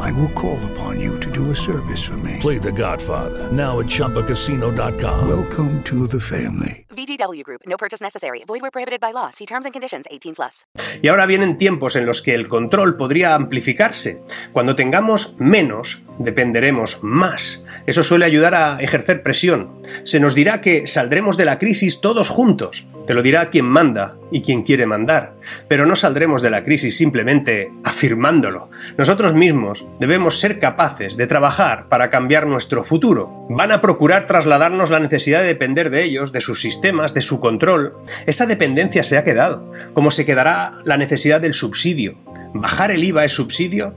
I will call upon you to do a service for me. Play The Godfather now at ChumbaCasino.com. Welcome to the family. VGW Group. No purchase necessary. Void where prohibited by law. See terms and conditions. 18 plus. Y ahora vienen tiempos en los que el control podría amplificarse. Cuando tengamos menos, dependeremos más. Eso suele ayudar a ejercer presión. Se nos dirá que saldremos de la crisis todos juntos. Te lo dirá quien manda y quien quiere mandar. Pero no saldremos de la crisis simplemente afirmándolo. Nosotros mismos debemos ser capaces de trabajar para cambiar nuestro futuro. Van a procurar trasladarnos la necesidad de depender de ellos, de sus sistemas, de su control. Esa dependencia se ha quedado, como se quedará la necesidad del subsidio. ¿Bajar el IVA es subsidio?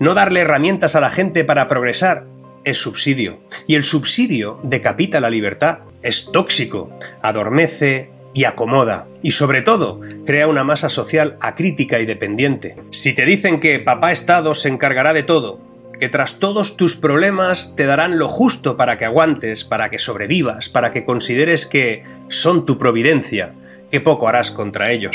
¿No darle herramientas a la gente para progresar? es subsidio. Y el subsidio decapita la libertad, es tóxico, adormece, y acomoda. Y sobre todo, crea una masa social acrítica y dependiente. Si te dicen que papá Estado se encargará de todo, que tras todos tus problemas te darán lo justo para que aguantes, para que sobrevivas, para que consideres que son tu providencia, qué poco harás contra ellos.